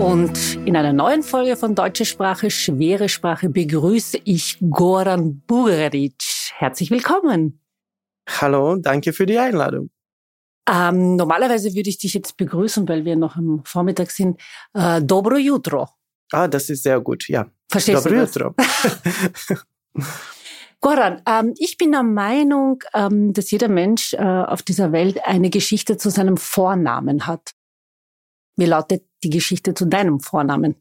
Und in einer neuen Folge von Deutsche Sprache, schwere Sprache begrüße ich Goran Bugaric. Herzlich willkommen. Hallo, danke für die Einladung. Ähm, normalerweise würde ich dich jetzt begrüßen, weil wir noch am Vormittag sind. Äh, Dobro jutro. Ah, das ist sehr gut, ja. Verstehst Dobro du das? jutro. Goran, ähm, ich bin der Meinung, ähm, dass jeder Mensch äh, auf dieser Welt eine Geschichte zu seinem Vornamen hat. Wie lautet die Geschichte zu deinem Vornamen?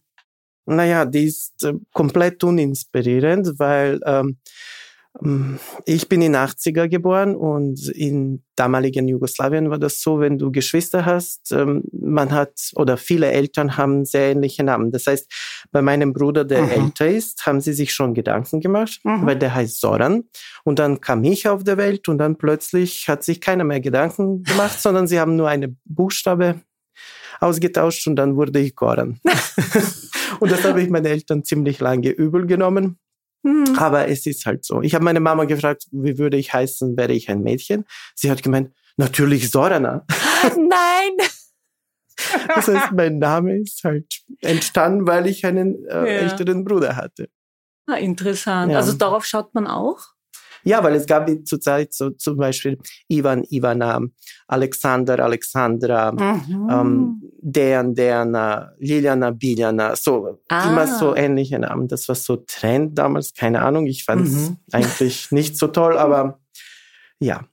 Naja, die ist äh, komplett uninspirierend, weil ähm, mm, ich bin in 80er geboren und in damaligen Jugoslawien war das so, wenn du Geschwister hast, ähm, man hat oder viele Eltern haben sehr ähnliche Namen. Das heißt, bei meinem Bruder, der mhm. älter ist, haben sie sich schon Gedanken gemacht, mhm. weil der heißt Soran. Und dann kam ich auf der Welt und dann plötzlich hat sich keiner mehr Gedanken gemacht, sondern sie haben nur eine Buchstabe ausgetauscht und dann wurde ich Goran. und das habe ich meinen Eltern ziemlich lange übel genommen. Mhm. Aber es ist halt so. Ich habe meine Mama gefragt, wie würde ich heißen, wäre ich ein Mädchen? Sie hat gemeint, natürlich Sorana. Nein! Das heißt, mein Name ist halt entstanden, weil ich einen äh, ja. älteren Bruder hatte. Ah, interessant. Ja. Also darauf schaut man auch? Ja, weil es gab zur Zeit so zum Beispiel Ivan, Ivana, Alexander, Alexandra, mhm. ähm, Dejan, Dejana, Liliana, Biljana, so ah. immer so ähnliche Namen. Das war so Trend damals, keine Ahnung. Ich fand es mhm. eigentlich nicht so toll, aber ja.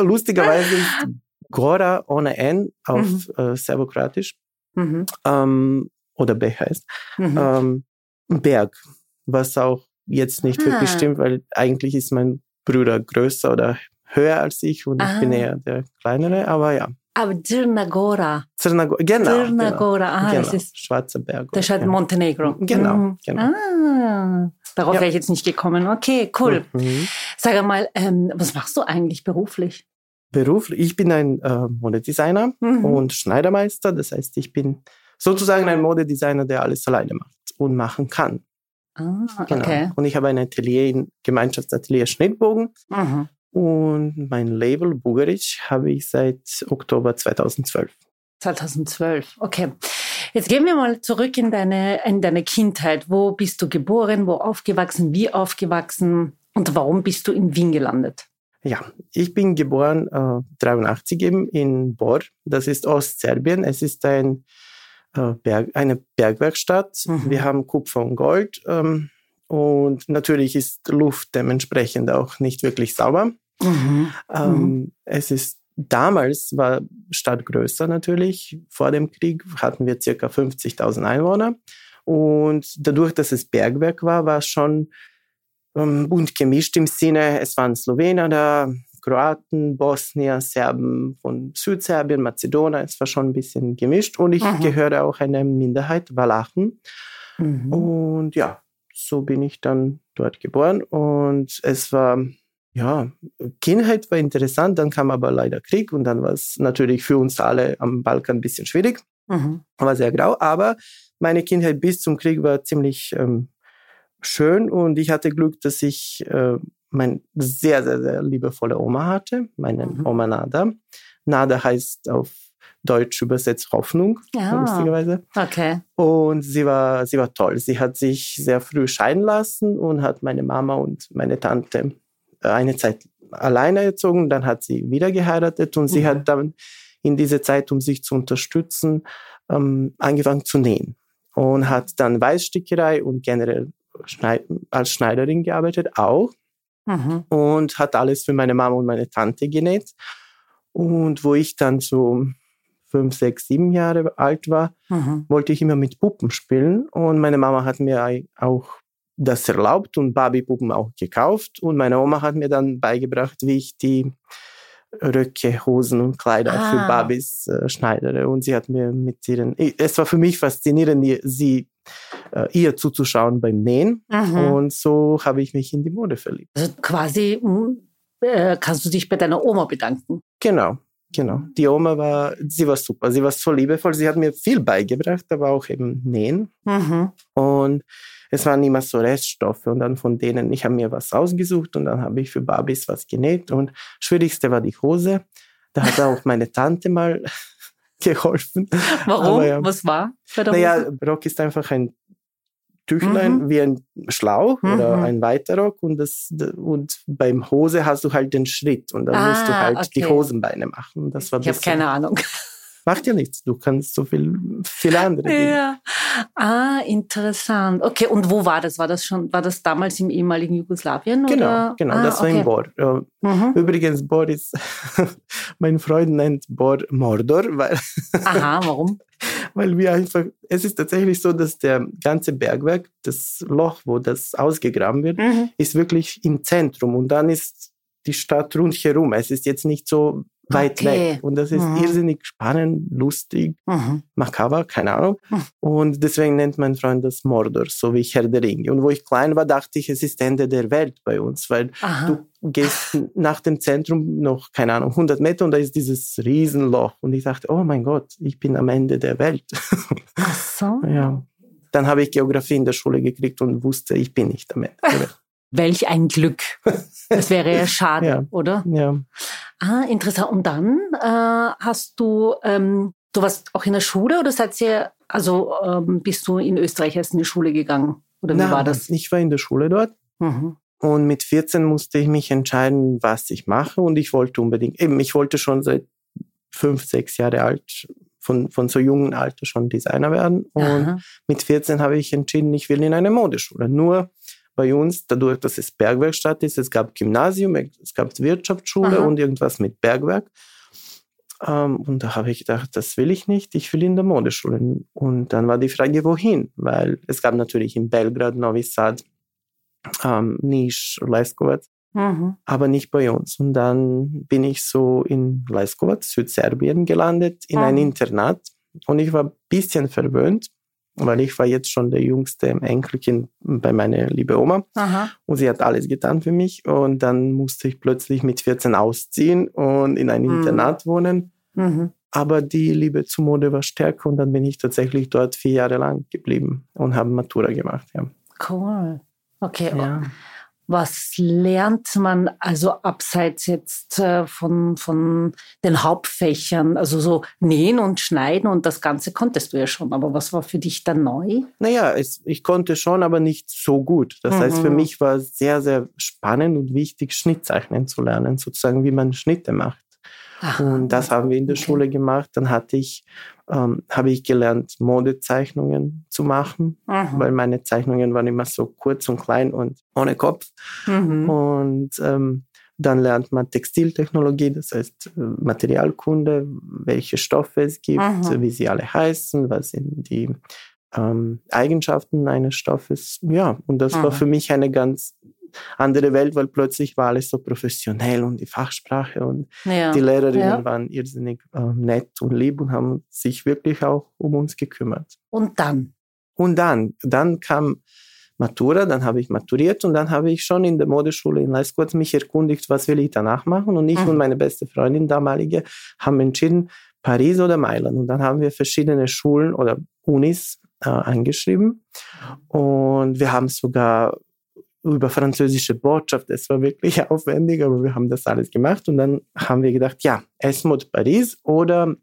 Lustigerweise ist Gora ohne N auf mhm. äh, Serbokratisch mhm. ähm, oder B heißt mhm. ähm, Berg, was auch jetzt nicht ah. wirklich stimmt, weil eigentlich ist mein Brüder größer oder höher als ich und ah. ich bin ah. eher der kleinere, aber ja. Aber Dzirnagora. Dzirnagora, genau. Dzirnagora, genau. ah, genau. das ist Schwarzer Berg. Das ist halt Montenegro. Genau, mhm. genau. Ah, darauf ja. wäre ich jetzt nicht gekommen. Okay, cool. Mhm. Sag einmal, ähm, was machst du eigentlich beruflich? Beruflich? Ich bin ein äh, Modedesigner mhm. und Schneidermeister. Das heißt, ich bin sozusagen ein Modedesigner, der alles alleine macht und machen kann. Ah, genau. okay. Und ich habe ein Atelier, ein Gemeinschaftsatelier Schnittbogen. Mhm. Und mein Label Bugaric habe ich seit Oktober 2012. 2012, okay. Jetzt gehen wir mal zurück in deine, in deine Kindheit. Wo bist du geboren, wo aufgewachsen, wie aufgewachsen und warum bist du in Wien gelandet? Ja, ich bin geboren äh, 83 eben in Bor. Das ist Ostserbien. Es ist ein äh, Berg, eine Bergwerkstatt. Mhm. Wir haben Kupfer und Gold. Ähm, und natürlich ist Luft dementsprechend auch nicht wirklich sauber. Mhm. Ähm, mhm. Es ist damals war Stadt größer natürlich. Vor dem Krieg hatten wir circa 50.000 Einwohner. Und dadurch, dass es Bergwerk war, war es schon ähm, bunt gemischt im Sinne, es waren Slowener da, Kroaten, Bosnier, Serben von Südserbien, Mazedonien. Es war schon ein bisschen gemischt. Und ich mhm. gehöre auch einer Minderheit, Walachen. Mhm. Und ja, so bin ich dann dort geboren. Und es war, ja, Kindheit war interessant. Dann kam aber leider Krieg. Und dann war es natürlich für uns alle am Balkan ein bisschen schwierig. Mhm. War sehr grau. Aber meine Kindheit bis zum Krieg war ziemlich ähm, schön. Und ich hatte Glück, dass ich äh, mein sehr, sehr, sehr liebevolle Oma hatte, meine mhm. Oma Nada. Nada heißt auf Deutsch übersetzt Hoffnung, ja. lustigerweise. Okay. Und sie war, sie war toll. Sie hat sich sehr früh scheiden lassen und hat meine Mama und meine Tante äh, eine Zeit alleine erzogen. Dann hat sie wieder geheiratet und mhm. sie hat dann in dieser Zeit, um sich zu unterstützen, ähm, angefangen zu nähen und hat dann Weißstickerei und generell Schneid als Schneiderin gearbeitet auch. Mhm. und hat alles für meine Mama und meine Tante genäht. Und wo ich dann so fünf, sechs, sieben Jahre alt war, mhm. wollte ich immer mit Puppen spielen. Und meine Mama hat mir auch das erlaubt und Barbie-Puppen auch gekauft. Und meine Oma hat mir dann beigebracht, wie ich die Röcke, Hosen und Kleider ah. für Barbies äh, schneidere. Und sie hat mir mit ihren, es war für mich faszinierend, sie ihr zuzuschauen beim Nähen. Mhm. Und so habe ich mich in die Mode verliebt. Also quasi hm, äh, kannst du dich bei deiner Oma bedanken. Genau. Genau. Die Oma war, sie war super. Sie war so liebevoll. Sie hat mir viel beigebracht, aber auch eben Nähen. Mhm. Und es waren immer so Reststoffe und dann von denen, ich habe mir was ausgesucht und dann habe ich für Barbies was genäht und schwierigste war die Hose. Da hat auch meine Tante mal geholfen. Warum? Ja, was war? Naja, Rock ist einfach ein Tüchlein mhm. wie ein Schlauch mhm. oder ein Weiterrock und, das, und beim Hose hast du halt den Schritt und dann ah, musst du ah, halt okay. die Hosenbeine machen. Das war ich habe keine Ahnung. Macht ja nichts, du kannst so viel, viele andere Dinge. Ja. Ah, interessant. Okay, und wo war das? War das schon, war das damals im ehemaligen Jugoslawien? Genau, oder? genau, ah, das war okay. in Bor. Mhm. Übrigens, Bor ist, mein Freund nennt Bor Mordor, weil. Aha, warum? weil wir einfach, es ist tatsächlich so, dass der ganze Bergwerk, das Loch, wo das ausgegraben wird, mhm. ist wirklich im Zentrum und dann ist die Stadt rundherum. Es ist jetzt nicht so weit okay. weg. Und das ist mhm. irrsinnig spannend, lustig, mhm. makaber, keine Ahnung. Mhm. Und deswegen nennt mein Freund das Mordor, so wie Herr der Ringe. Und wo ich klein war, dachte ich, es ist Ende der Welt bei uns, weil Aha. du gehst nach dem Zentrum noch, keine Ahnung, 100 Meter und da ist dieses Riesenloch. Und ich dachte, oh mein Gott, ich bin am Ende der Welt. Ach so. ja. Dann habe ich Geografie in der Schule gekriegt und wusste, ich bin nicht am Ende. Welch ein Glück. Das wäre ja schade, ja. oder? Ja. Ah, interessant. Und dann äh, hast du, ähm, du warst auch in der Schule oder seid ihr, also ähm, bist du in Österreich erst in die Schule gegangen? Oder wie Nein, war das? Ich war in der Schule dort. Mhm. Und mit 14 musste ich mich entscheiden, was ich mache. Und ich wollte unbedingt, eben, ich wollte schon seit fünf, sechs Jahre alt, von, von so jungen Alter schon Designer werden. Und Aha. mit 14 habe ich entschieden, ich will in eine Modeschule. Nur bei uns, dadurch, dass es Bergwerkstatt ist, es gab Gymnasium, es gab Wirtschaftsschule Aha. und irgendwas mit Bergwerk. Ähm, und da habe ich gedacht, das will ich nicht, ich will in der Modeschule. Und dann war die Frage, wohin? Weil es gab natürlich in Belgrad, Novi Sad, ähm, Niš, Leskovac, mhm. aber nicht bei uns. Und dann bin ich so in Leskovac, Südserbien gelandet, in mhm. ein Internat. Und ich war ein bisschen verwöhnt, weil ich war jetzt schon der jüngste Enkelkind bei meiner liebe Oma Aha. und sie hat alles getan für mich und dann musste ich plötzlich mit 14 ausziehen und in ein mhm. Internat wohnen. Mhm. Aber die Liebe zur Mode war stärker und dann bin ich tatsächlich dort vier Jahre lang geblieben und habe Matura gemacht. Ja. Cool. Okay. Ja. Was lernt man also abseits jetzt äh, von, von den Hauptfächern? Also so nähen und schneiden und das Ganze konntest du ja schon. Aber was war für dich dann neu? Naja, es, ich konnte schon, aber nicht so gut. Das mhm. heißt, für mhm. mich war es sehr, sehr spannend und wichtig, Schnittzeichnen zu lernen, sozusagen, wie man Schnitte macht. Ach, und das haben wir in der okay. Schule gemacht. Dann hatte ich, ähm, habe ich gelernt, Modezeichnungen zu machen, Aha. weil meine Zeichnungen waren immer so kurz und klein und ohne Kopf. Mhm. Und ähm, dann lernt man Textiltechnologie, das heißt äh, Materialkunde, welche Stoffe es gibt, Aha. wie sie alle heißen, was sind die ähm, Eigenschaften eines Stoffes. Ja, und das Aha. war für mich eine ganz andere Welt, weil plötzlich war alles so professionell und die Fachsprache und ja. die Lehrerinnen ja. waren irrsinnig äh, nett und lieb und haben sich wirklich auch um uns gekümmert. Und dann? Und dann, dann kam Matura, dann habe ich maturiert und dann habe ich schon in der Modeschule in Leiskurz mich erkundigt, was will ich danach machen. Und ich mhm. und meine beste Freundin damalige haben entschieden, Paris oder Mailand. Und dann haben wir verschiedene Schulen oder Unis äh, eingeschrieben. Und wir haben sogar über französische Botschaft. Es war wirklich aufwendig, aber wir haben das alles gemacht und dann haben wir gedacht, ja, Esmod Paris oder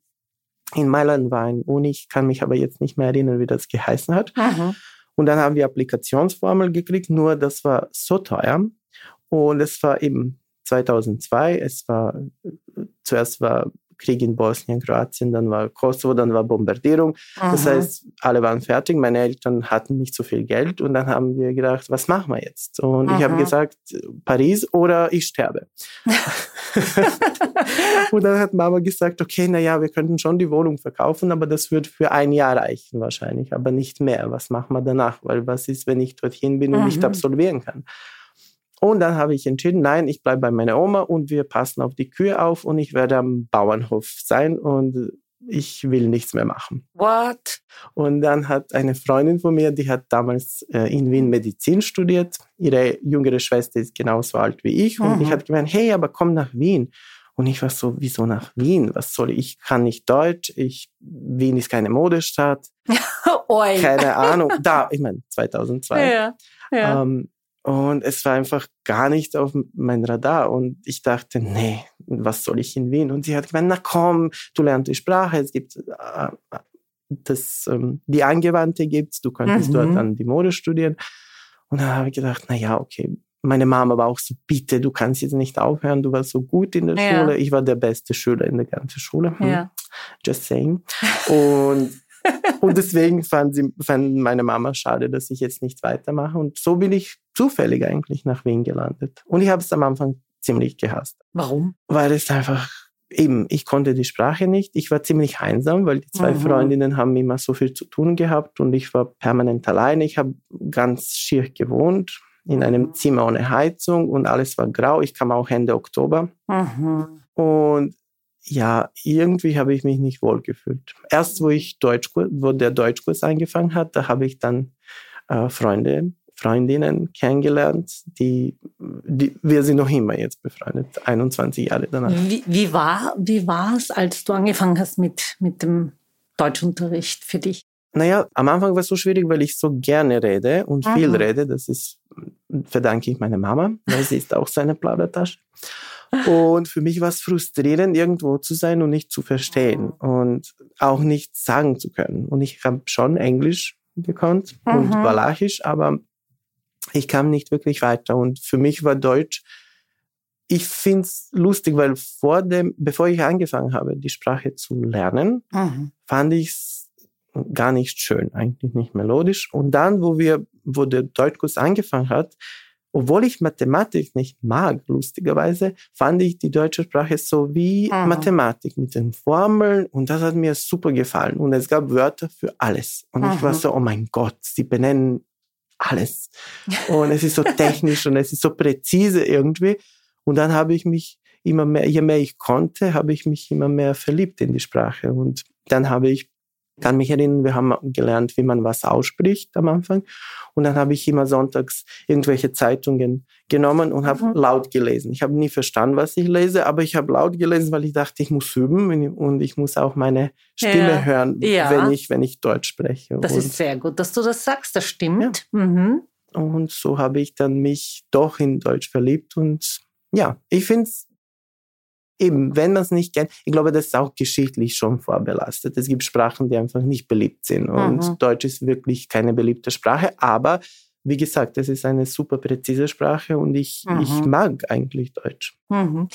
in Mailand war ein Uni, ich kann mich aber jetzt nicht mehr erinnern, wie das geheißen hat. Mhm. Und dann haben wir Applikationsformel gekriegt, nur das war so teuer und es war eben 2002, es war, zuerst war Krieg in Bosnien, Kroatien, dann war Kosovo, dann war Bombardierung. Aha. Das heißt, alle waren fertig. Meine Eltern hatten nicht so viel Geld und dann haben wir gedacht, was machen wir jetzt? Und Aha. ich habe gesagt, Paris oder ich sterbe. und dann hat Mama gesagt, okay, naja, wir könnten schon die Wohnung verkaufen, aber das wird für ein Jahr reichen wahrscheinlich, aber nicht mehr. Was machen wir danach? Weil was ist, wenn ich dorthin bin und mhm. nicht absolvieren kann? Und dann habe ich entschieden, nein, ich bleibe bei meiner Oma und wir passen auf die Kühe auf und ich werde am Bauernhof sein und ich will nichts mehr machen. What? Und dann hat eine Freundin von mir, die hat damals äh, in Wien Medizin studiert. Ihre jüngere Schwester ist genauso alt wie ich. Und mhm. ich habe gemeint, hey, aber komm nach Wien. Und ich war so, wieso nach Wien? Was soll ich? Ich kann nicht Deutsch. Ich, Wien ist keine Modestadt. keine Ahnung. Da, ich meine, 2002. Ja, ja. Ähm, und es war einfach gar nicht auf mein Radar. Und ich dachte, nee, was soll ich in Wien? Und sie hat gemeint, na komm, du lernst die Sprache, es gibt äh, das, ähm, die Angewandte gibt's, du könntest mhm. dort dann die Mode studieren. Und dann habe ich gedacht, na ja, okay. Meine Mama war auch so, bitte, du kannst jetzt nicht aufhören, du warst so gut in der ja. Schule. Ich war der beste Schüler in der ganzen Schule. Hm. Ja. Just saying. Und und deswegen fand, sie, fand meine Mama schade, dass ich jetzt nicht weitermache. Und so bin ich zufällig eigentlich nach Wien gelandet. Und ich habe es am Anfang ziemlich gehasst. Warum? Weil es einfach eben, ich konnte die Sprache nicht. Ich war ziemlich einsam, weil die zwei mhm. Freundinnen haben immer so viel zu tun gehabt und ich war permanent alleine. Ich habe ganz schier gewohnt in einem mhm. Zimmer ohne Heizung und alles war grau. Ich kam auch Ende Oktober. Mhm. Und ja, irgendwie habe ich mich nicht wohl gefühlt. Erst wo ich Deutschkurs, wo der Deutschkurs angefangen hat, da habe ich dann äh, Freunde, Freundinnen kennengelernt, die, die, wir sind noch immer jetzt befreundet, 21 Jahre danach. Wie, wie war, wie war es, als du angefangen hast mit, mit dem Deutschunterricht für dich? Naja, am Anfang war es so schwierig, weil ich so gerne rede und mhm. viel rede. Das ist, verdanke ich meiner Mama, weil sie ist auch so eine Plaudertasche. Und für mich war es frustrierend, irgendwo zu sein und nicht zu verstehen und auch nichts sagen zu können. Und ich habe schon Englisch gekonnt mhm. und Walachisch, aber ich kam nicht wirklich weiter. Und für mich war Deutsch, ich finde es lustig, weil vor dem, bevor ich angefangen habe, die Sprache zu lernen, mhm. fand ich es gar nicht schön, eigentlich nicht melodisch. Und dann, wo wir, wo der Deutschkurs angefangen hat, obwohl ich Mathematik nicht mag, lustigerweise, fand ich die deutsche Sprache so wie mhm. Mathematik mit den Formeln und das hat mir super gefallen. Und es gab Wörter für alles. Und mhm. ich war so, oh mein Gott, sie benennen alles. Und es ist so technisch und es ist so präzise irgendwie. Und dann habe ich mich immer mehr, je mehr ich konnte, habe ich mich immer mehr verliebt in die Sprache. Und dann habe ich kann mich erinnern, wir haben gelernt, wie man was ausspricht am Anfang. Und dann habe ich immer sonntags irgendwelche Zeitungen genommen und habe mhm. laut gelesen. Ich habe nie verstanden, was ich lese, aber ich habe laut gelesen, weil ich dachte, ich muss üben und ich muss auch meine Stimme ja. hören, ja. wenn ich wenn ich Deutsch spreche. Das und ist sehr gut, dass du das sagst. Das stimmt. Ja. Mhm. Und so habe ich dann mich doch in Deutsch verliebt und ja, ich finde es eben, wenn man es nicht kennt, ich glaube, das ist auch geschichtlich schon vorbelastet. Es gibt Sprachen, die einfach nicht beliebt sind. Und mhm. Deutsch ist wirklich keine beliebte Sprache. Aber wie gesagt, es ist eine super präzise Sprache und ich, mhm. ich mag eigentlich Deutsch. Mhm.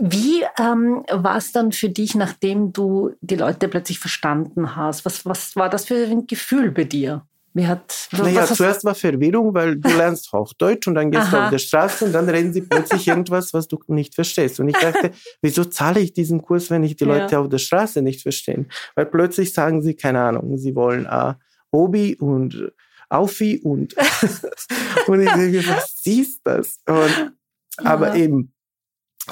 Wie ähm, war es dann für dich, nachdem du die Leute plötzlich verstanden hast? Was, was war das für ein Gefühl bei dir? Hat, naja, zuerst war Verwirrung, weil du lernst Hochdeutsch und dann gehst Aha. du auf der Straße und dann reden sie plötzlich irgendwas, was du nicht verstehst. Und ich dachte, wieso zahle ich diesen Kurs, wenn ich die Leute ja. auf der Straße nicht verstehe? Weil plötzlich sagen sie, keine Ahnung, sie wollen äh, Obi und Aufi und, und ich denke, was ist das? Und, aber eben,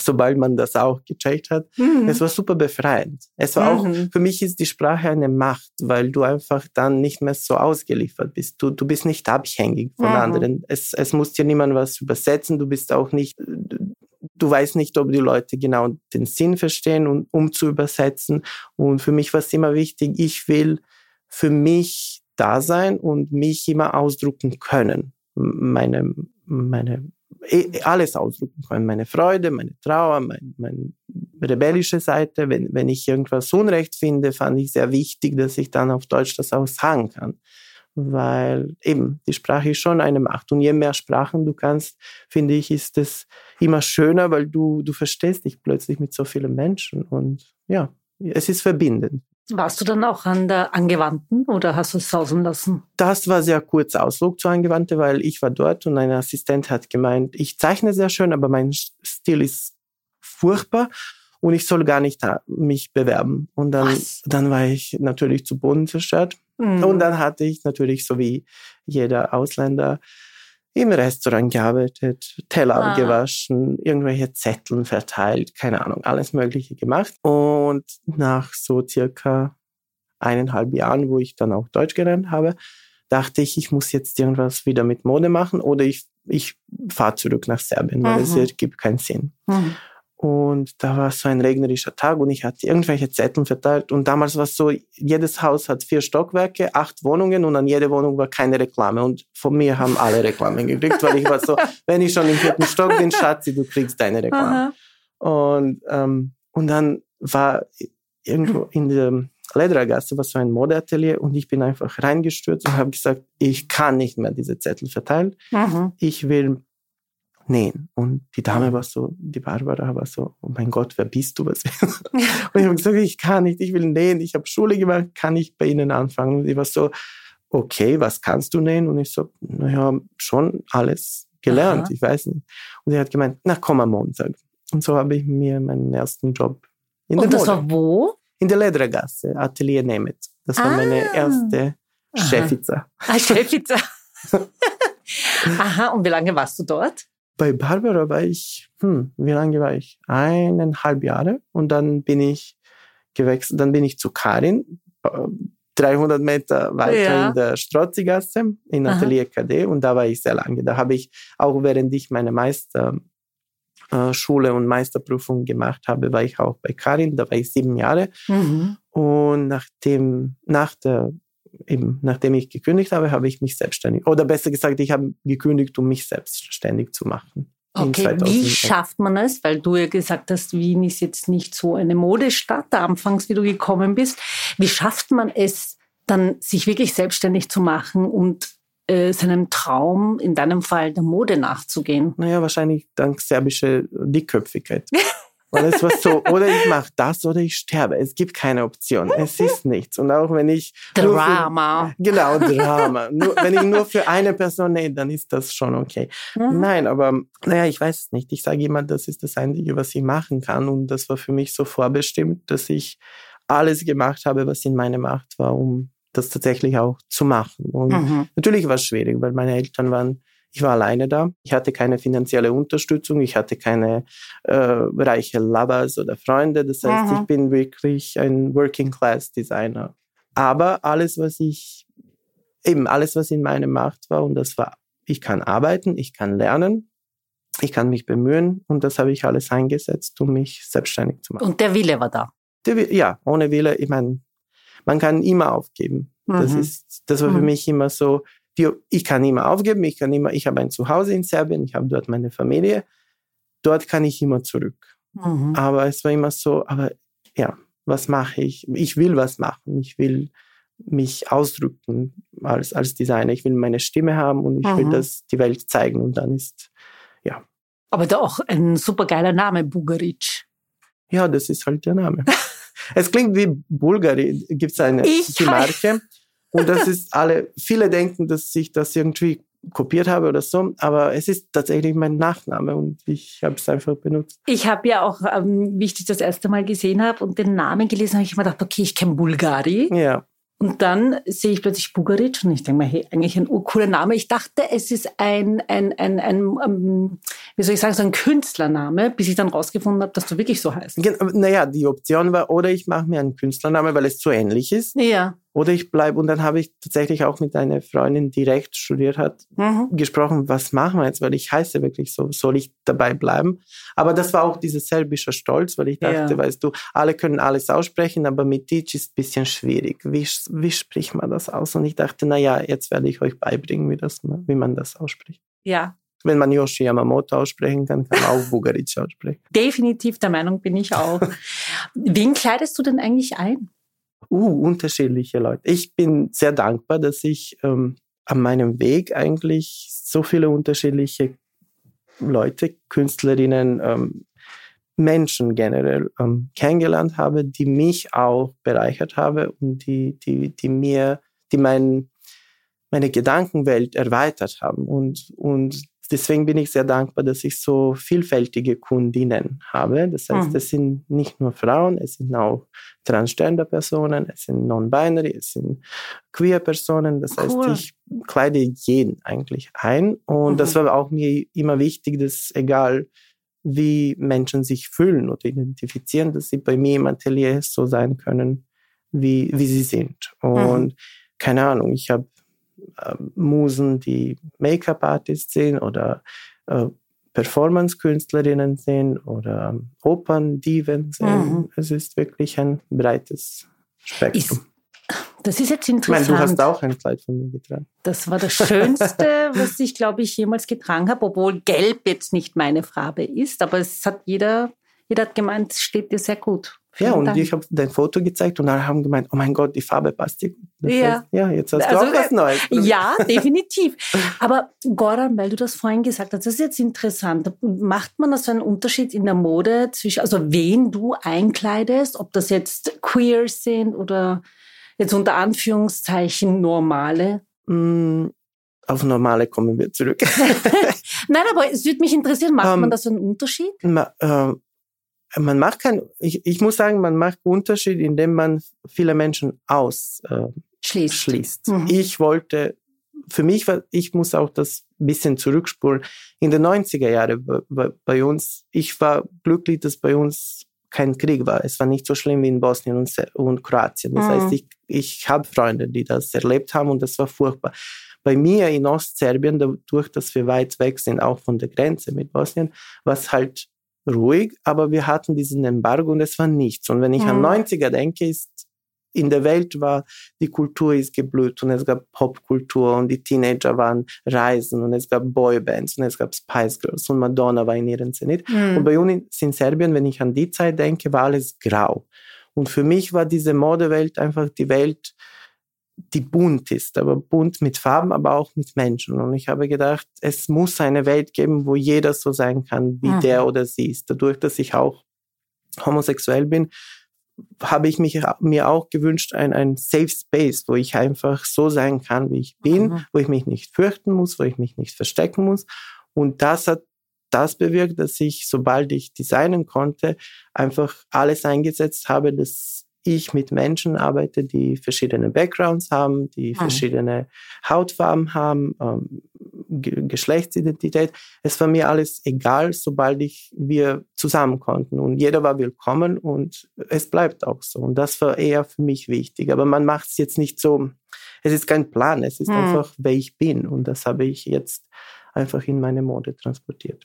sobald man das auch gecheckt hat. Mhm. Es war super befreiend. Es war mhm. auch, für mich ist die Sprache eine Macht, weil du einfach dann nicht mehr so ausgeliefert bist. Du, du bist nicht abhängig von mhm. anderen. Es, es muss dir niemand was übersetzen. Du bist auch nicht, du weißt nicht, ob die Leute genau den Sinn verstehen, und, um zu übersetzen. Und für mich war es immer wichtig, ich will für mich da sein und mich immer ausdrucken können. Meine, meine alles ausdrücken können. Meine Freude, meine Trauer, meine mein rebellische Seite. Wenn, wenn ich irgendwas Unrecht finde, fand ich sehr wichtig, dass ich dann auf Deutsch das auch sagen kann. weil eben die Sprache ist schon eine Macht. Und je mehr Sprachen du kannst, finde ich, ist es immer schöner, weil du, du verstehst dich plötzlich mit so vielen Menschen. Und ja, es ist verbindend. Warst du dann auch an der Angewandten oder hast du es sausen lassen? Das war sehr kurz Ausflug zur Angewandte, weil ich war dort und ein Assistent hat gemeint, ich zeichne sehr schön, aber mein Stil ist furchtbar und ich soll gar nicht mich bewerben. Und dann, dann war ich natürlich zu Boden zerstört. Mhm. Und dann hatte ich natürlich, so wie jeder Ausländer, im Restaurant gearbeitet, Teller ah. gewaschen, irgendwelche Zetteln verteilt, keine Ahnung, alles Mögliche gemacht. Und nach so circa eineinhalb Jahren, wo ich dann auch Deutsch gelernt habe, dachte ich, ich muss jetzt irgendwas wieder mit Mode machen oder ich, ich fahre zurück nach Serbien, weil mhm. es gibt keinen Sinn. Mhm. Und da war so ein regnerischer Tag und ich hatte irgendwelche Zettel verteilt. Und damals war es so, jedes Haus hat vier Stockwerke, acht Wohnungen und an jeder Wohnung war keine Reklame. Und von mir haben alle Reklamen gekriegt, weil ich war so, wenn ich schon im vierten Stock bin, Schatzi, du kriegst deine Reklame. Und, ähm, und dann war irgendwo in der Ledergasse war so ein Modeatelier und ich bin einfach reingestürzt und habe gesagt, ich kann nicht mehr diese Zettel verteilen. Mhm. Ich will nähen. Und die Dame war so, die Barbara war so, oh mein Gott, wer bist du? Was? und ich habe gesagt, ich kann nicht, ich will nähen, ich habe Schule gemacht, kann ich bei Ihnen anfangen? Und sie war so, okay, was kannst du nähen? Und ich so, naja, schon alles gelernt, Aha. ich weiß nicht. Und sie hat gemeint, na komm am Montag. Und so habe ich mir meinen ersten Job in der Und das Mode. war wo? In der Ledergasse, Atelier Nemetz. Das war ah. meine erste Chefiza. Ah, Chefiza. Aha, und wie lange warst du dort? Bei Barbara war ich, hm, wie lange war ich? Eineinhalb Jahre. Und dann bin ich gewechselt, dann bin ich zu Karin, 300 Meter weiter ja. in der Strozzigasse, in Atelier Aha. KD. Und da war ich sehr lange. Da habe ich, auch während ich meine Meisterschule äh, und Meisterprüfung gemacht habe, war ich auch bei Karin. Da war ich sieben Jahre. Mhm. Und nachdem, nach der eben nachdem ich gekündigt habe, habe ich mich selbstständig, oder besser gesagt, ich habe gekündigt, um mich selbstständig zu machen. Okay, wie schafft man es? Weil du ja gesagt hast, Wien ist jetzt nicht so eine Modestadt, anfangs, wie du gekommen bist. Wie schafft man es, dann sich wirklich selbstständig zu machen und äh, seinem Traum, in deinem Fall der Mode nachzugehen? Naja, wahrscheinlich dank serbischer Dickköpfigkeit. Und es war so, oder ich mache das oder ich sterbe. Es gibt keine Option. Es ist nichts. Und auch wenn ich. Drama. Für, genau, Drama. nur, wenn ich nur für eine Person nähe, dann ist das schon okay. Mhm. Nein, aber naja, ich weiß es nicht. Ich sage immer, das ist das Einzige, was ich machen kann. Und das war für mich so vorbestimmt, dass ich alles gemacht habe, was in meiner Macht war, um das tatsächlich auch zu machen. Und mhm. natürlich war es schwierig, weil meine Eltern waren ich war alleine da. Ich hatte keine finanzielle Unterstützung. Ich hatte keine äh, reiche Lovers oder Freunde. Das heißt, Aha. ich bin wirklich ein Working Class Designer. Aber alles, was ich, eben alles, was in meiner Macht war, und das war, ich kann arbeiten, ich kann lernen, ich kann mich bemühen und das habe ich alles eingesetzt, um mich selbstständig zu machen. Und der Wille war da? Der, ja, ohne Wille, ich meine, man kann immer aufgeben. Mhm. Das ist, das war für mhm. mich immer so, die, ich kann immer aufgeben, ich kann immer, ich habe ein Zuhause in Serbien, ich habe dort meine Familie, dort kann ich immer zurück. Mhm. Aber es war immer so, aber ja, was mache ich? Ich will was machen, ich will mich ausdrücken als, als Designer, ich will meine Stimme haben und ich mhm. will das die Welt zeigen und dann ist, ja. Aber doch ein super geiler Name, Bugaric. Ja, das ist halt der Name. es klingt wie Bulgari, gibt es eine ich die Marke. Und das ist alle, viele denken, dass ich das irgendwie kopiert habe oder so, aber es ist tatsächlich mein Nachname und ich habe es einfach benutzt. Ich habe ja auch, ähm, wie ich dich das erste Mal gesehen habe und den Namen gelesen habe, ich immer gedacht, okay, ich kenne Bulgari. Ja. Und dann sehe ich plötzlich Bugaric und ich denke mir, hey, eigentlich ein cooler Name. Ich dachte, es ist ein, ein, ein, ein, ein ähm, wie soll ich sagen, so ein Künstlername, bis ich dann rausgefunden habe, dass du wirklich so heißt. Naja, die Option war, oder ich mache mir einen Künstlername, weil es zu ähnlich ist. Ja. Oder ich bleibe, und dann habe ich tatsächlich auch mit einer Freundin direkt studiert hat, mhm. gesprochen, was machen wir jetzt, weil ich heiße wirklich so, soll ich dabei bleiben? Aber das war auch dieser serbische Stolz, weil ich dachte, ja. weißt du, alle können alles aussprechen, aber mit Ditch ist ein bisschen schwierig. Wie, wie spricht man das aus? Und ich dachte, na ja, jetzt werde ich euch beibringen, wie, das, wie man das ausspricht. Ja, wenn man Yoshi Yamamoto aussprechen kann, kann man auch Bugaric aussprechen. Definitiv, der Meinung bin ich auch. Wen kleidest du denn eigentlich ein? Uh, unterschiedliche Leute. Ich bin sehr dankbar, dass ich ähm, an meinem Weg eigentlich so viele unterschiedliche Leute, Künstlerinnen, ähm, Menschen generell ähm, kennengelernt habe, die mich auch bereichert haben und die, die, die mir, die mein, meine Gedankenwelt erweitert haben. Und, und deswegen bin ich sehr dankbar, dass ich so vielfältige Kundinnen habe. Das heißt, mhm. es sind nicht nur Frauen, es sind auch Transgender-Personen, es sind Non-Binary, es sind Queer-Personen. Das cool. heißt, ich kleide jeden eigentlich ein. Und mhm. das war auch mir immer wichtig, dass egal wie Menschen sich fühlen oder identifizieren, dass sie bei mir im Atelier so sein können, wie, wie sie sind. Mhm. Und mhm. keine Ahnung, ich habe Musen, die Make-up-Artists sind oder äh, Performance-Künstlerinnen sind oder Opern-Diven sind. Mhm. Es ist wirklich ein breites Spektrum. Ist, das ist jetzt interessant. Ich meine, du hast auch ein Kleid von mir getragen. Das war das Schönste, was ich, glaube ich, jemals getragen habe, obwohl Gelb jetzt nicht meine Farbe ist. Aber es hat jeder, jeder hat gemeint, es steht dir sehr gut. Ja, und Dank. ich habe dein Foto gezeigt und alle haben gemeint, oh mein Gott, die Farbe passt dir. Ja. Heißt, ja, jetzt hast du also, auch was Neues. Ja, definitiv. Aber Goran, weil du das vorhin gesagt hast, das ist jetzt interessant. Macht man da so einen Unterschied in der Mode zwischen, also wen du einkleidest, ob das jetzt queer sind oder jetzt unter Anführungszeichen normale? Mm, auf normale kommen wir zurück. Nein, aber es würde mich interessieren, macht um, man ähm, da so einen Unterschied? Ma, äh, man macht keinen, ich, ich muss sagen, man macht Unterschied, indem man viele Menschen ausschließt. Äh, mhm. Ich wollte, für mich war, ich muss auch das bisschen zurückspulen. In den 90er Jahren bei, bei uns, ich war glücklich, dass bei uns kein Krieg war. Es war nicht so schlimm wie in Bosnien und, und Kroatien. Das mhm. heißt, ich, ich habe Freunde, die das erlebt haben und das war furchtbar. Bei mir in Ostserbien, dadurch, dass wir weit weg sind, auch von der Grenze mit Bosnien, war es halt ruhig, aber wir hatten diesen Embargo und es war nichts. Und wenn ich mhm. an 90er denke, ist in der Welt war, die Kultur ist geblüht und es gab Popkultur und die Teenager waren Reisen und es gab Boybands und es gab Spice Girls und Madonna war in ihrem Zenit. Mhm. Und bei uns in Serbien, wenn ich an die Zeit denke, war alles grau. Und für mich war diese Modewelt einfach die Welt, die bunt ist, aber bunt mit Farben, aber auch mit Menschen. Und ich habe gedacht, es muss eine Welt geben, wo jeder so sein kann, wie mhm. der oder sie ist. Dadurch, dass ich auch homosexuell bin, habe ich mich, mir auch gewünscht, ein, ein Safe Space, wo ich einfach so sein kann, wie ich bin, mhm. wo ich mich nicht fürchten muss, wo ich mich nicht verstecken muss. Und das hat das bewirkt, dass ich, sobald ich designen konnte, einfach alles eingesetzt habe, dass ich mit Menschen arbeite, die verschiedene Backgrounds haben, die mhm. verschiedene Hautfarben haben, ähm, Geschlechtsidentität. Es war mir alles egal, sobald ich wir zusammen konnten und jeder war willkommen und es bleibt auch so. Und das war eher für mich wichtig. Aber man macht es jetzt nicht so. Es ist kein Plan. Es ist mhm. einfach, wer ich bin und das habe ich jetzt einfach in meine Mode transportiert.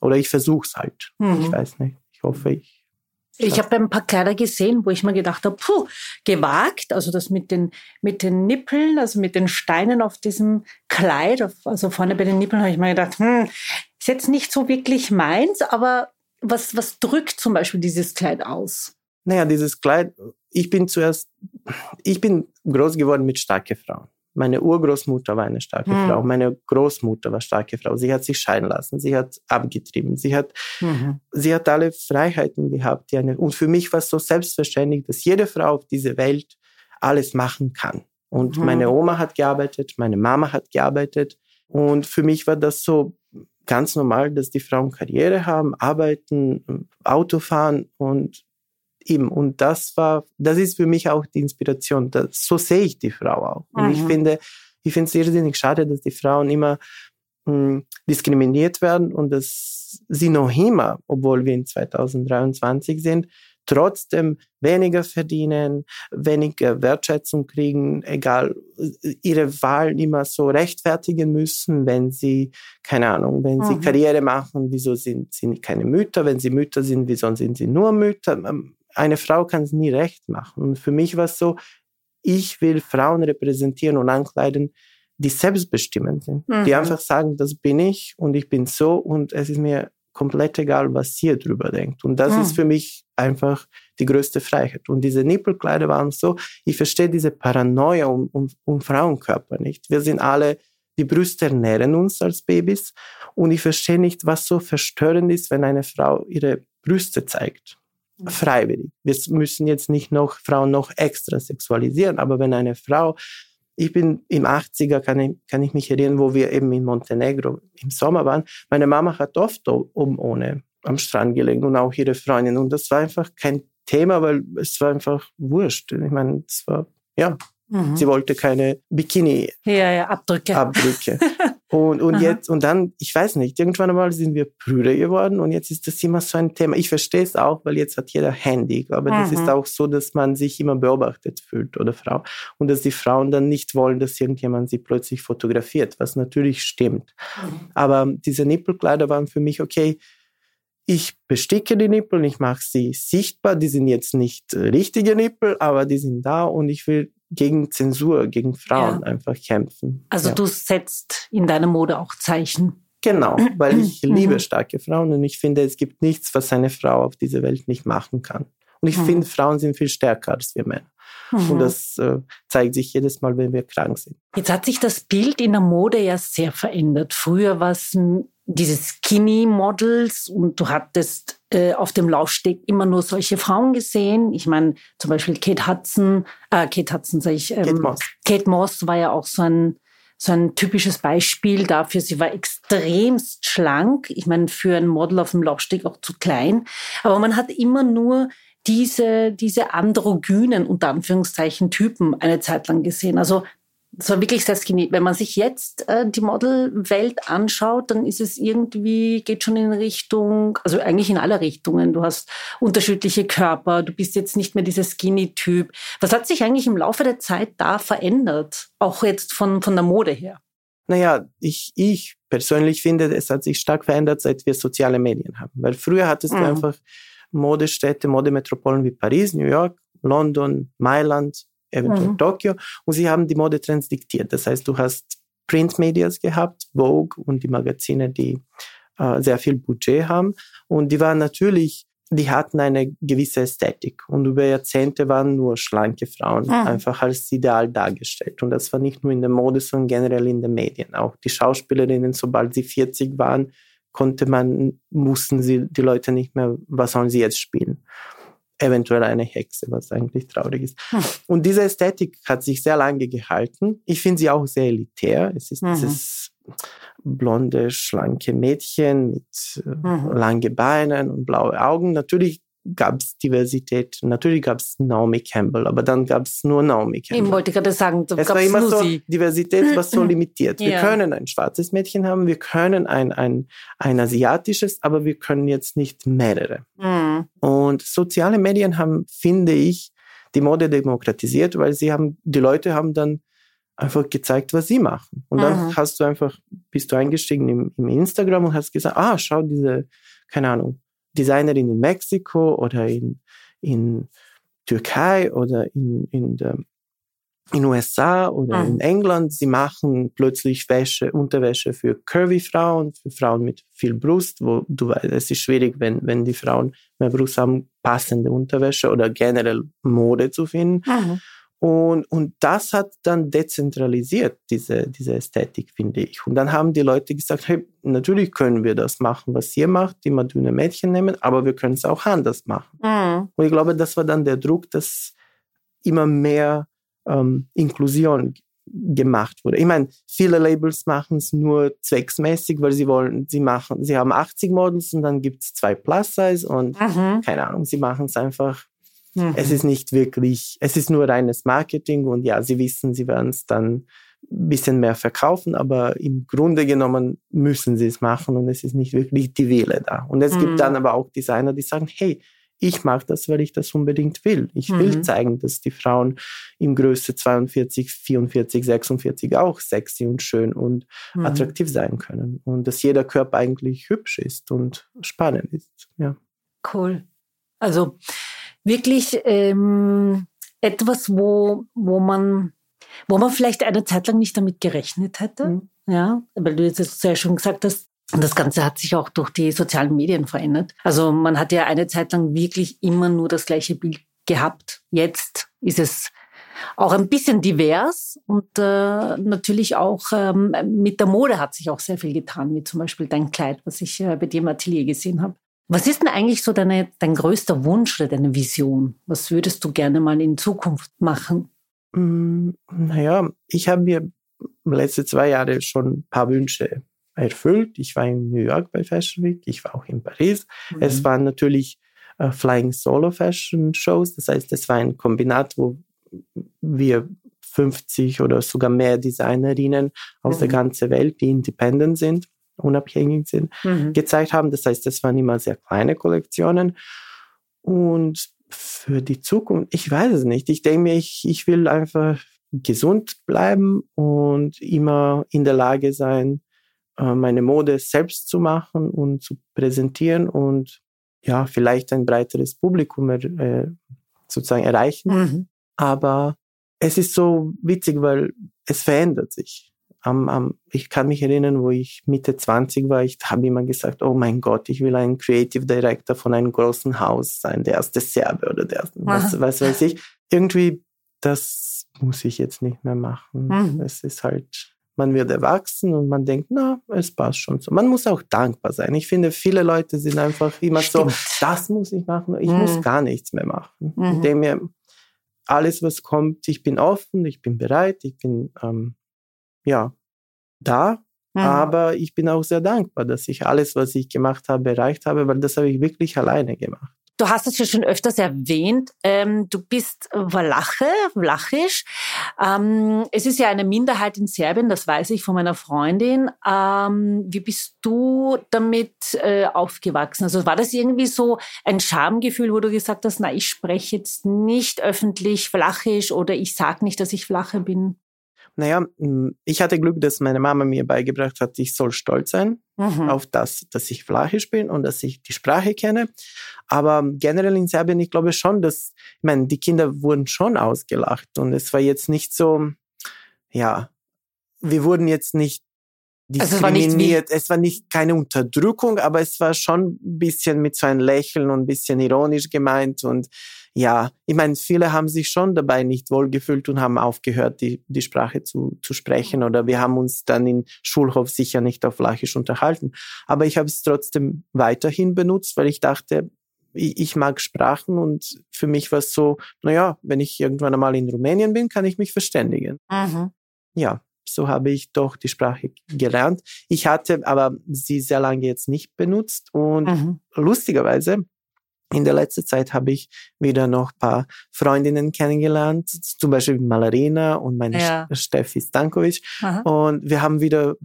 Oder ich versuche es halt. Mhm. Ich weiß nicht. Ich hoffe, ich ich habe ein paar Kleider gesehen, wo ich mir gedacht habe, puh, gewagt, also das mit den, mit den Nippeln, also mit den Steinen auf diesem Kleid, also vorne bei den Nippeln habe ich mir gedacht, hm, ist jetzt nicht so wirklich meins, aber was, was drückt zum Beispiel dieses Kleid aus? Naja, dieses Kleid, ich bin zuerst, ich bin groß geworden mit starken Frauen. Meine Urgroßmutter war eine starke mhm. Frau, meine Großmutter war starke Frau. Sie hat sich scheiden lassen, sie hat abgetrieben, sie hat, mhm. sie hat alle Freiheiten gehabt. Die eine, und für mich war es so selbstverständlich, dass jede Frau auf dieser Welt alles machen kann. Und mhm. meine Oma hat gearbeitet, meine Mama hat gearbeitet. Und für mich war das so ganz normal, dass die Frauen Karriere haben, arbeiten, Auto fahren und eben, und das war, das ist für mich auch die Inspiration. Das, so sehe ich die Frau auch. Und mhm. ich finde, ich finde es irrsinnig schade, dass die Frauen immer mh, hm, diskriminiert werden und dass sie noch immer, obwohl wir in 2023 sind, trotzdem weniger verdienen, weniger Wertschätzung kriegen, egal, ihre Wahlen immer so rechtfertigen müssen, wenn sie, keine Ahnung, wenn mhm. sie Karriere machen, wieso sind sie keine Mütter, wenn sie Mütter sind, wieso sind sie nur Mütter? Eine Frau kann es nie recht machen. Und für mich war es so, ich will Frauen repräsentieren und ankleiden, die selbstbestimmt sind, mhm. die einfach sagen, das bin ich und ich bin so und es ist mir komplett egal, was ihr drüber denkt. Und das mhm. ist für mich einfach die größte Freiheit. Und diese Nippelkleider waren so, ich verstehe diese Paranoia um, um, um Frauenkörper nicht. Wir sind alle, die Brüste ernähren uns als Babys und ich verstehe nicht, was so verstörend ist, wenn eine Frau ihre Brüste zeigt. Freiwillig. Wir müssen jetzt nicht noch Frauen noch extra sexualisieren, aber wenn eine Frau ich bin im 80er, kann ich, kann ich mich erinnern, wo wir eben in Montenegro im Sommer waren. Meine Mama hat oft oben ohne am Strand gelegen und auch ihre Freundin. Und das war einfach kein Thema, weil es war einfach wurscht. Ich meine, es war, ja, mhm. sie wollte keine Bikini. Ja, ja, Abdrücke. Abdrücke. Und, und jetzt, und dann, ich weiß nicht, irgendwann einmal sind wir Brüder geworden und jetzt ist das immer so ein Thema. Ich verstehe es auch, weil jetzt hat jeder Handy, aber mhm. das ist mhm. auch so, dass man sich immer beobachtet fühlt oder Frau und dass die Frauen dann nicht wollen, dass irgendjemand sie plötzlich fotografiert, was natürlich stimmt. Mhm. Aber diese Nippelkleider waren für mich okay, ich besticke die Nippel ich mache sie sichtbar. Die sind jetzt nicht äh, richtige Nippel, aber die sind da und ich will gegen Zensur, gegen Frauen ja. einfach kämpfen. Also ja. du setzt in deiner Mode auch Zeichen. Genau, weil ich mhm. liebe starke Frauen und ich finde, es gibt nichts, was eine Frau auf dieser Welt nicht machen kann. Und ich mhm. finde, Frauen sind viel stärker als wir Männer. Mhm. Und das äh, zeigt sich jedes Mal, wenn wir krank sind. Jetzt hat sich das Bild in der Mode ja sehr verändert. Früher war es diese Skinny-Models und du hattest äh, auf dem Laufsteg immer nur solche Frauen gesehen. Ich meine, zum Beispiel Kate Hudson, äh, Kate Hudson sage ich, ähm, Kate, Moss. Kate Moss war ja auch so ein, so ein typisches Beispiel dafür. Sie war extremst schlank. Ich meine, für ein Model auf dem Laufsteg auch zu klein. Aber man hat immer nur diese, diese androgynen, unter Anführungszeichen, Typen eine Zeit lang gesehen. Also das war wirklich sehr skinny. Wenn man sich jetzt äh, die Modelwelt anschaut, dann ist es irgendwie, geht schon in Richtung, also eigentlich in alle Richtungen. Du hast unterschiedliche Körper, du bist jetzt nicht mehr dieser Skinny-Typ. Was hat sich eigentlich im Laufe der Zeit da verändert? Auch jetzt von, von der Mode her? Naja, ich, ich persönlich finde, es hat sich stark verändert, seit wir soziale Medien haben. Weil früher hattest mhm. du einfach Modestädte, Modemetropolen wie Paris, New York, London, Mailand, eventuell mhm. Tokio. Und sie haben die Modetrends diktiert. Das heißt, du hast Printmedias gehabt, Vogue und die Magazine, die äh, sehr viel Budget haben. Und die waren natürlich, die hatten eine gewisse Ästhetik. Und über Jahrzehnte waren nur schlanke Frauen mhm. einfach als Ideal dargestellt. Und das war nicht nur in der Mode, sondern generell in den Medien. Auch die Schauspielerinnen, sobald sie 40 waren, konnte man, mussten sie die Leute nicht mehr, was sollen sie jetzt spielen? eventuell eine Hexe, was eigentlich traurig ist. Hm. Und diese Ästhetik hat sich sehr lange gehalten. Ich finde sie auch sehr elitär. Es ist mhm. dieses blonde, schlanke Mädchen mit äh, mhm. langen Beinen und blaue Augen. Natürlich gab es Diversität. Natürlich gab es Naomi Campbell, aber dann gab es nur Naomi Campbell. Ich wollte gerade sagen, es war immer so, sie. Diversität war so limitiert. Wir ja. können ein schwarzes Mädchen haben, wir können ein, ein, ein asiatisches, aber wir können jetzt nicht mehrere. Mhm. Und soziale Medien haben, finde ich, die Mode demokratisiert, weil sie haben, die Leute haben dann einfach gezeigt, was sie machen. Und dann mhm. hast du einfach, bist du eingestiegen im, im Instagram und hast gesagt, ah, schau diese, keine Ahnung, Designerin in Mexiko oder in, in Türkei oder in, in der in USA oder mhm. in England, sie machen plötzlich Wäsche, Unterwäsche für curvy Frauen, für Frauen mit viel Brust, wo du weißt, es ist schwierig, wenn, wenn die Frauen mehr Brust haben, passende Unterwäsche oder generell Mode zu finden. Mhm. Und, und das hat dann dezentralisiert, diese, diese Ästhetik, finde ich. Und dann haben die Leute gesagt, hey, natürlich können wir das machen, was ihr macht, immer dünne Mädchen nehmen, aber wir können es auch anders machen. Mhm. Und ich glaube, das war dann der Druck, dass immer mehr ähm, Inklusion gemacht wurde. Ich meine, viele Labels machen es nur zwecksmäßig, weil sie wollen, sie machen, sie haben 80 Models und dann gibt es zwei Plus Size und mhm. keine Ahnung, sie machen es einfach Mhm. Es ist nicht wirklich, es ist nur reines Marketing und ja, sie wissen, sie werden es dann ein bisschen mehr verkaufen, aber im Grunde genommen müssen sie es machen und es ist nicht wirklich die Wähle da. Und es mhm. gibt dann aber auch Designer, die sagen, hey, ich mag das, weil ich das unbedingt will. Ich mhm. will zeigen, dass die Frauen in Größe 42, 44, 46 auch sexy und schön und mhm. attraktiv sein können. Und dass jeder Körper eigentlich hübsch ist und spannend ist. Ja. Cool. Also wirklich ähm, etwas, wo, wo man wo man vielleicht eine Zeit lang nicht damit gerechnet hätte. Mhm. Ja, weil du jetzt sehr schon gesagt hast, das Ganze hat sich auch durch die sozialen Medien verändert. Also man hat ja eine Zeit lang wirklich immer nur das gleiche Bild gehabt. Jetzt ist es auch ein bisschen divers und äh, natürlich auch ähm, mit der Mode hat sich auch sehr viel getan, wie zum Beispiel dein Kleid, was ich äh, bei dir im Atelier gesehen habe. Was ist denn eigentlich so deine, dein größter Wunsch oder deine Vision? Was würdest du gerne mal in Zukunft machen? Mm, naja, ich habe mir letzte zwei Jahre schon ein paar Wünsche erfüllt. Ich war in New York bei Fashion Week, ich war auch in Paris. Mhm. Es waren natürlich äh, Flying Solo Fashion Shows, das heißt, es war ein Kombinat, wo wir 50 oder sogar mehr Designerinnen aus mhm. der ganzen Welt, die independent sind, unabhängig sind, mhm. gezeigt haben. Das heißt, das waren immer sehr kleine Kollektionen. Und für die Zukunft, ich weiß es nicht. Ich denke mir, ich, ich will einfach gesund bleiben und immer in der Lage sein, äh, meine Mode selbst zu machen und zu präsentieren und ja, vielleicht ein breiteres Publikum äh, sozusagen erreichen. Mhm. Aber es ist so witzig, weil es verändert sich. Um, um, ich kann mich erinnern, wo ich Mitte 20 war, ich habe immer gesagt, oh mein Gott, ich will ein Creative Director von einem großen Haus sein, der erste Serbe oder der erste, was, was weiß ich. Irgendwie, das muss ich jetzt nicht mehr machen. Mhm. Es ist halt, man wird erwachsen und man denkt, na, es passt schon so. Man muss auch dankbar sein. Ich finde, viele Leute sind einfach immer Stimmt. so, das muss ich machen, ich mhm. muss gar nichts mehr machen. Mhm. Denke mir, alles, was kommt, ich bin offen, ich bin bereit, ich bin ähm, ja da. Mhm. Aber ich bin auch sehr dankbar, dass ich alles, was ich gemacht habe, erreicht habe, weil das habe ich wirklich alleine gemacht. Du hast es ja schon öfters erwähnt. Ähm, du bist Walache, Walachisch. Ähm, es ist ja eine Minderheit in Serbien, das weiß ich von meiner Freundin. Ähm, wie bist du damit äh, aufgewachsen? Also war das irgendwie so ein Schamgefühl, wo du gesagt hast, na, ich spreche jetzt nicht öffentlich Walachisch oder ich sage nicht, dass ich Flache bin? Naja, ich hatte Glück, dass meine Mama mir beigebracht hat, ich soll stolz sein mhm. auf das, dass ich Flachisch bin und dass ich die Sprache kenne. Aber generell in Serbien, ich glaube schon, dass, ich meine, die Kinder wurden schon ausgelacht und es war jetzt nicht so, ja, wir wurden jetzt nicht. Also es, war nicht es war nicht keine Unterdrückung, aber es war schon ein bisschen mit so einem Lächeln und ein bisschen ironisch gemeint und ja, ich meine, viele haben sich schon dabei nicht wohlgefühlt und haben aufgehört, die, die Sprache zu, zu sprechen. Oder wir haben uns dann in Schulhof sicher nicht auf Lachisch unterhalten. Aber ich habe es trotzdem weiterhin benutzt, weil ich dachte, ich, ich mag Sprachen und für mich war es so, naja, wenn ich irgendwann einmal in Rumänien bin, kann ich mich verständigen. Mhm. Ja, so habe ich doch die Sprache gelernt. Ich hatte aber sie sehr lange jetzt nicht benutzt und mhm. lustigerweise in der letzten Zeit habe ich wieder noch ein paar Freundinnen kennengelernt, zum Beispiel Malarina und meine ja. Steffi Stankovic. Aha. Und wir haben wieder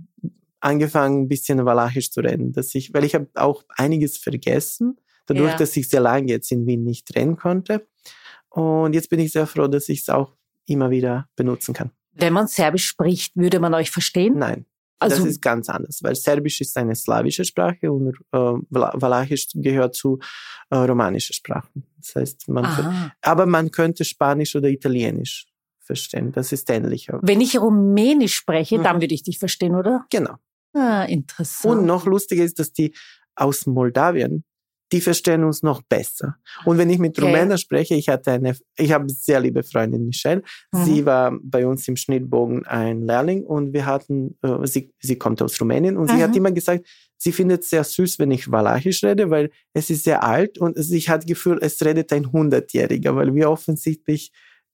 angefangen, ein bisschen Walachisch zu reden. Dass ich, weil ich habe auch einiges vergessen, dadurch, ja. dass ich sehr lange jetzt in Wien nicht reden konnte. Und jetzt bin ich sehr froh, dass ich es auch immer wieder benutzen kann. Wenn man Serbisch spricht, würde man euch verstehen? Nein. Also, das ist ganz anders, weil Serbisch ist eine slawische Sprache und äh, Walachisch gehört zu äh, romanischen Sprachen. Das heißt, man könnte, aber man könnte Spanisch oder Italienisch verstehen. Das ist ähnlicher. Wenn ich Rumänisch spreche, mhm. dann würde ich dich verstehen, oder? Genau. Ah, interessant. Und noch lustiger ist, dass die aus Moldawien die verstehen uns noch besser. Und wenn ich mit okay. Rumänen spreche, ich hatte eine, ich habe sehr liebe Freundin Michelle. Mhm. Sie war bei uns im Schnittbogen ein Lehrling und wir hatten, äh, sie, sie kommt aus Rumänien und mhm. sie hat mhm. immer gesagt, sie findet es sehr süß, wenn ich Walachisch rede, weil es ist sehr alt und sie hat das Gefühl, es redet ein Hundertjähriger, weil wir offensichtlich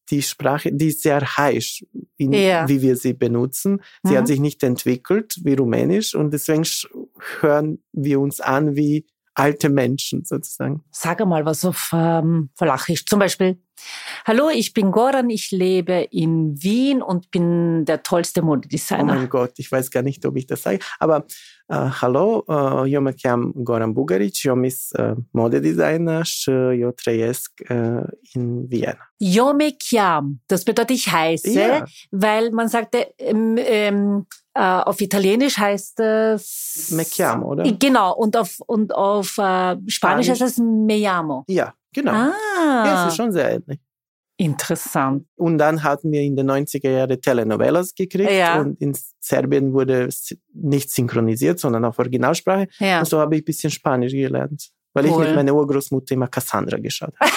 die Sprache, die ist sehr heisch, in, ja. wie wir sie benutzen. Sie mhm. hat sich nicht entwickelt wie Rumänisch und deswegen hören wir uns an wie alte Menschen sozusagen. Sag mal was auf ähm, Valachisch. Zum Beispiel, hallo, ich bin Goran, ich lebe in Wien und bin der tollste Modedesigner. Oh mein Gott, ich weiß gar nicht, ob ich das sage. Aber uh, hallo, eu mă cheam Goran Bugaric, eu mis uh, modedesigner trăiesc uh, in Vienna. Eu me chiam, das bedeutet ich heiße, ja. weil man sagte, ähm, ähm, äh, auf Italienisch heißt es Me chiamo, oder? Genau, und auf, und auf äh, Spanisch, Spanisch heißt es Me llamo. Ja, genau. Ah. Ja, es ist schon sehr ähnlich. Interessant. Und dann hatten wir in den 90er Jahren Telenovelas gekriegt ja. und in Serbien wurde nicht synchronisiert, sondern auf Originalsprache. Ja. Und so habe ich ein bisschen Spanisch gelernt, weil cool. ich mit meiner Urgroßmutter immer Cassandra geschaut habe.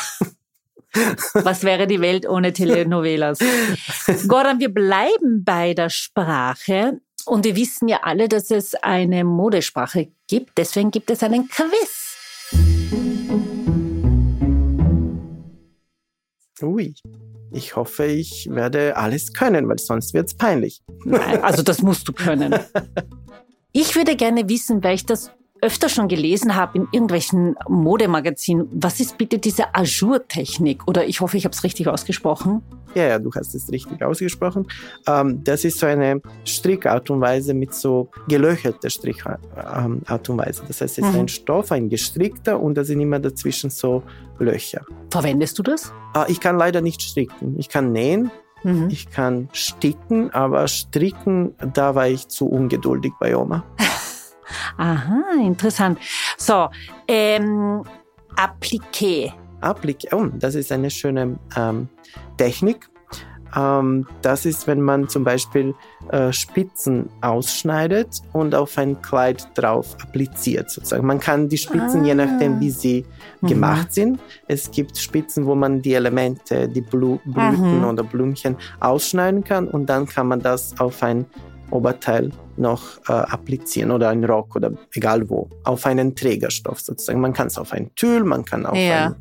Was wäre die Welt ohne Telenovelas? Goran, wir bleiben bei der Sprache. Und wir wissen ja alle, dass es eine Modesprache gibt. Deswegen gibt es einen Quiz. Ui. Ich hoffe, ich werde alles können, weil sonst wird es peinlich. Nein, also das musst du können. Ich würde gerne wissen, weil ich das öfter schon gelesen habe in irgendwelchen Modemagazinen, was ist bitte diese Ajour-Technik? Oder ich hoffe, ich habe es richtig ausgesprochen. Ja, ja, du hast es richtig ausgesprochen. Ähm, das ist so eine Strickart und Weise mit so gelöcherter Strickart ähm, und Weise. Das heißt, es ist mhm. ein Stoff, ein gestrickter und da sind immer dazwischen so Löcher. Verwendest du das? Äh, ich kann leider nicht stricken. Ich kann nähen, mhm. ich kann sticken, aber stricken, da war ich zu ungeduldig bei Oma. Aha, interessant. So, ähm, Appliqué. Appliqué, oh, das ist eine schöne ähm, Technik. Ähm, das ist, wenn man zum Beispiel äh, Spitzen ausschneidet und auf ein Kleid drauf appliziert. Sozusagen. Man kann die Spitzen, ah. je nachdem, wie sie mhm. gemacht sind. Es gibt Spitzen, wo man die Elemente, die Blu Blüten mhm. oder Blümchen ausschneiden kann und dann kann man das auf ein Oberteil noch äh, applizieren oder ein Rock oder egal wo, auf einen Trägerstoff sozusagen. Man kann es auf ein Tüll, man kann auf ja. ein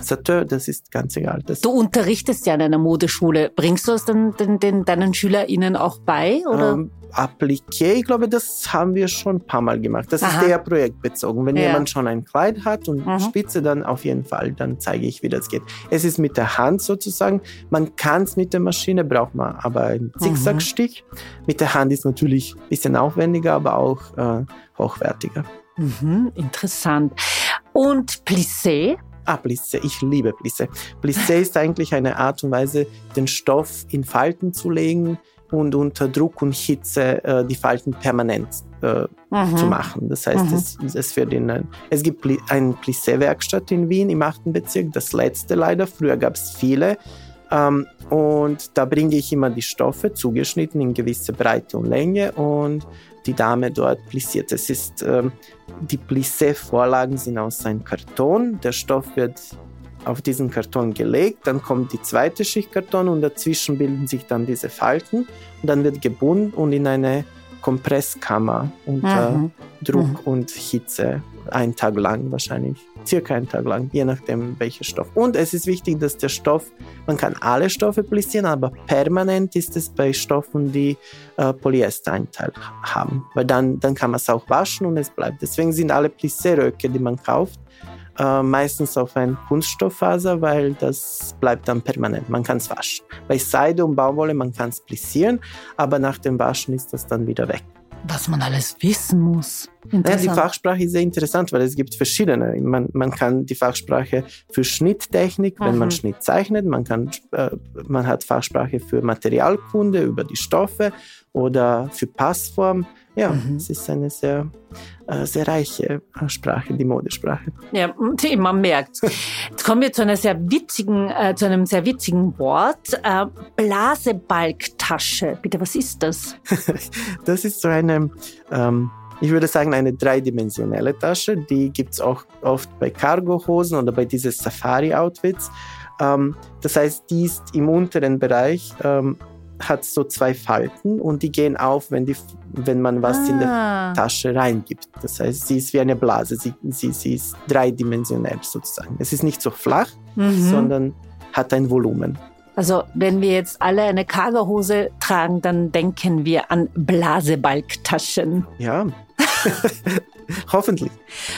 Sateur, das ist ganz egal. Das du unterrichtest ja in einer Modeschule. Bringst du es den, den, den, deinen SchülerInnen auch bei? Oder? Ähm, Appliqué, ich glaube, das haben wir schon ein paar Mal gemacht. Das Aha. ist eher projektbezogen. Wenn ja. jemand schon ein Kleid hat und mhm. Spitze, dann auf jeden Fall, dann zeige ich, wie das geht. Es ist mit der Hand sozusagen. Man kann es mit der Maschine, braucht man aber einen mhm. Zickzackstich. Mit der Hand ist natürlich ein bisschen aufwendiger, aber auch äh, hochwertiger. Mhm, interessant. Und Plissé? Ah, Plissé, ich liebe Plissé. Plissé ist eigentlich eine Art und Weise, den Stoff in Falten zu legen und unter Druck und Hitze äh, die Falten permanent äh, mhm. zu machen. Das heißt, mhm. es, es, wird in ein, es gibt eine Plissé-Werkstatt in Wien im 8. Bezirk, das letzte leider. Früher gab es viele. Ähm, und da bringe ich immer die Stoffe zugeschnitten in gewisse Breite und Länge und die Dame dort plissiert. Es ist, ähm, die Plissé-Vorlagen sind aus einem Karton. Der Stoff wird auf diesen Karton gelegt, dann kommt die zweite Schicht Karton und dazwischen bilden sich dann diese Falten und dann wird gebunden und in eine Kompresskammer unter mhm. Druck mhm. und Hitze einen Tag lang wahrscheinlich, circa einen Tag lang, je nachdem welcher Stoff. Und es ist wichtig, dass der Stoff, man kann alle Stoffe plissieren, aber permanent ist es bei Stoffen, die äh, Polyestereinteil haben, weil dann, dann kann man es auch waschen und es bleibt. Deswegen sind alle Plissé-Röcke, die man kauft, äh, meistens auf ein Kunststofffaser, weil das bleibt dann permanent. Man kann es waschen. Bei Seide und Baumwolle, man kann es plissieren, aber nach dem Waschen ist das dann wieder weg. Was man alles wissen muss. Ja, die Fachsprache ist sehr interessant, weil es gibt verschiedene. Man, man kann die Fachsprache für Schnitttechnik, wenn mhm. man Schnitt zeichnet, man, kann, äh, man hat Fachsprache für Materialkunde über die Stoffe oder für Passform. Ja, mhm. es ist eine sehr, äh, sehr reiche äh, Sprache, die Modesprache. Ja, man merkt. Jetzt kommen wir zu einer sehr witzigen, äh, zu einem sehr witzigen Wort. Äh, Blasebalgtasche. Bitte, was ist das? das ist so eine, ähm, ich würde sagen, eine dreidimensionelle Tasche. Die gibt es auch oft bei Cargohosen oder bei diesen Safari-Outfits. Ähm, das heißt, die ist im unteren Bereich ähm, hat so zwei Falten und die gehen auf, wenn, die, wenn man was ah. in der ah. Tasche reingibt. Das heißt, sie ist wie eine Blase, sie, sie, sie ist dreidimensionell sozusagen. Es ist nicht so flach, mhm. sondern hat ein Volumen. Also wenn wir jetzt alle eine Cargohose tragen, dann denken wir an Blasebalgtaschen. Ja, hoffentlich.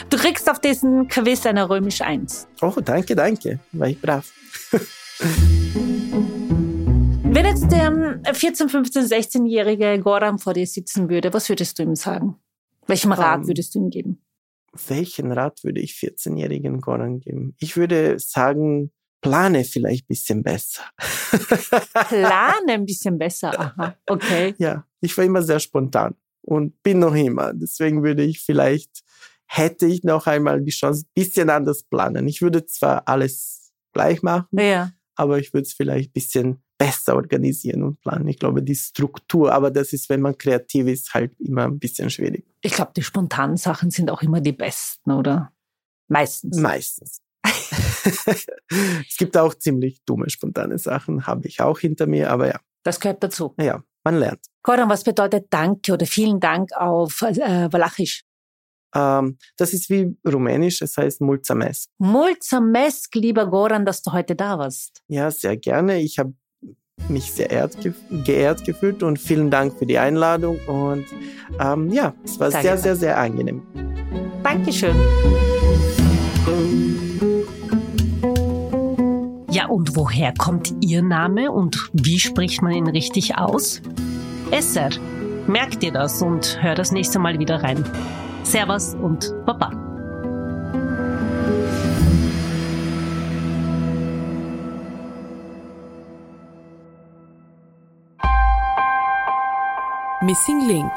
Du kriegst auf diesen Quiz eine römisch 1. Oh, danke, danke. War ich brav. Wenn jetzt der 14, 15, 16-jährige Goran vor dir sitzen würde, was würdest du ihm sagen? Welchen Rat um, ähm, würdest du ihm geben? Welchen Rat würde ich 14-jährigen Goran geben? Ich würde sagen, plane vielleicht ein bisschen besser. plane ein bisschen besser, aha, okay. Ja, ich war immer sehr spontan und bin noch immer. Deswegen würde ich vielleicht, hätte ich noch einmal die Chance, ein bisschen anders planen. Ich würde zwar alles gleich machen, ja aber ich würde es vielleicht ein bisschen besser organisieren und planen. Ich glaube, die Struktur, aber das ist, wenn man kreativ ist, halt immer ein bisschen schwierig. Ich glaube, die spontanen Sachen sind auch immer die besten, oder? Meistens. Meistens. es gibt auch ziemlich dumme, spontane Sachen, habe ich auch hinter mir, aber ja. Das gehört dazu. Ja, man lernt. Goran, was bedeutet Danke oder vielen Dank auf äh, Walachisch? Ähm, das ist wie Rumänisch, es heißt Mulțumesc. Mulțumesc, lieber Goran, dass du heute da warst. Ja, sehr gerne. Ich habe mich sehr geehrt, geehrt gefühlt und vielen Dank für die Einladung. Und ähm, ja, es war sehr, sehr, sehr, sehr angenehm. Dankeschön. Ja, und woher kommt Ihr Name und wie spricht man ihn richtig aus? Esser. Merkt ihr das und hör das nächste Mal wieder rein. Servus und Baba. Missing Link